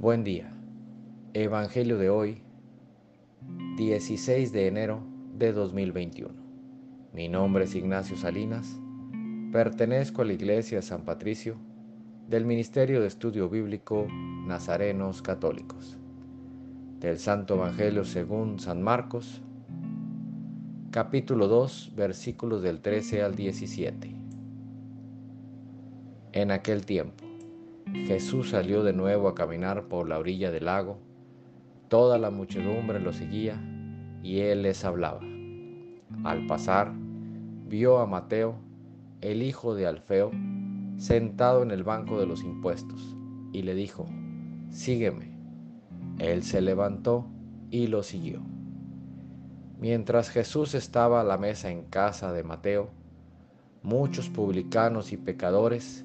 Buen día. Evangelio de hoy, 16 de enero de 2021. Mi nombre es Ignacio Salinas. Pertenezco a la Iglesia San Patricio del Ministerio de Estudio Bíblico Nazarenos Católicos. Del Santo Evangelio según San Marcos, capítulo 2, versículos del 13 al 17. En aquel tiempo Jesús salió de nuevo a caminar por la orilla del lago. Toda la muchedumbre lo seguía y él les hablaba. Al pasar, vio a Mateo, el hijo de Alfeo, sentado en el banco de los impuestos, y le dijo, Sígueme. Él se levantó y lo siguió. Mientras Jesús estaba a la mesa en casa de Mateo, muchos publicanos y pecadores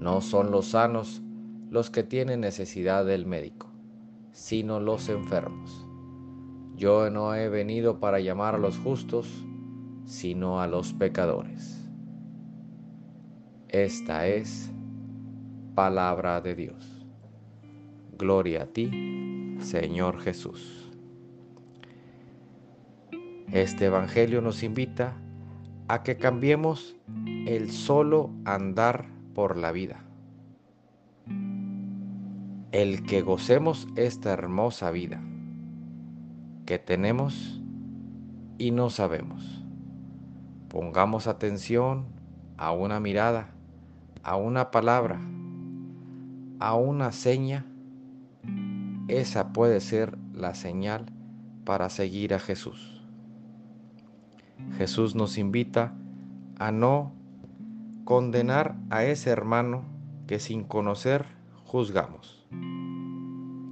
no son los sanos los que tienen necesidad del médico, sino los enfermos. Yo no he venido para llamar a los justos, sino a los pecadores. Esta es palabra de Dios. Gloria a ti, Señor Jesús. Este Evangelio nos invita a que cambiemos el solo andar por la vida. El que gocemos esta hermosa vida que tenemos y no sabemos. Pongamos atención a una mirada, a una palabra, a una seña. Esa puede ser la señal para seguir a Jesús. Jesús nos invita a no condenar a ese hermano que sin conocer juzgamos.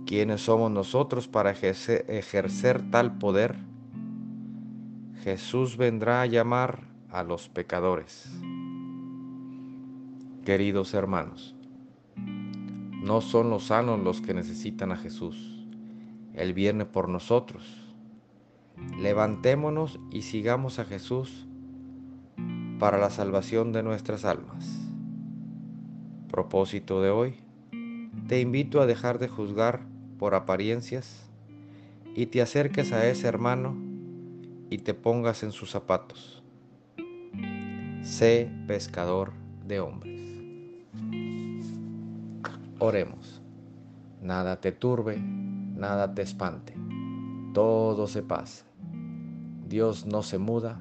¿Quiénes somos nosotros para ejercer, tal poder? Jesús vendrá a llamar a los pecadores. Queridos hermanos, no son los sanos los que necesitan a Jesús. Él viene por nosotros. Levantémonos y sigamos a Jesús para la salvación de nuestras almas. Propósito de hoy, te invito a dejar de juzgar por apariencias y te acerques a ese hermano y te pongas en sus zapatos. Sé pescador de hombres. Oremos. Nada te turbe, nada te espante. Todo se pasa. Dios no se muda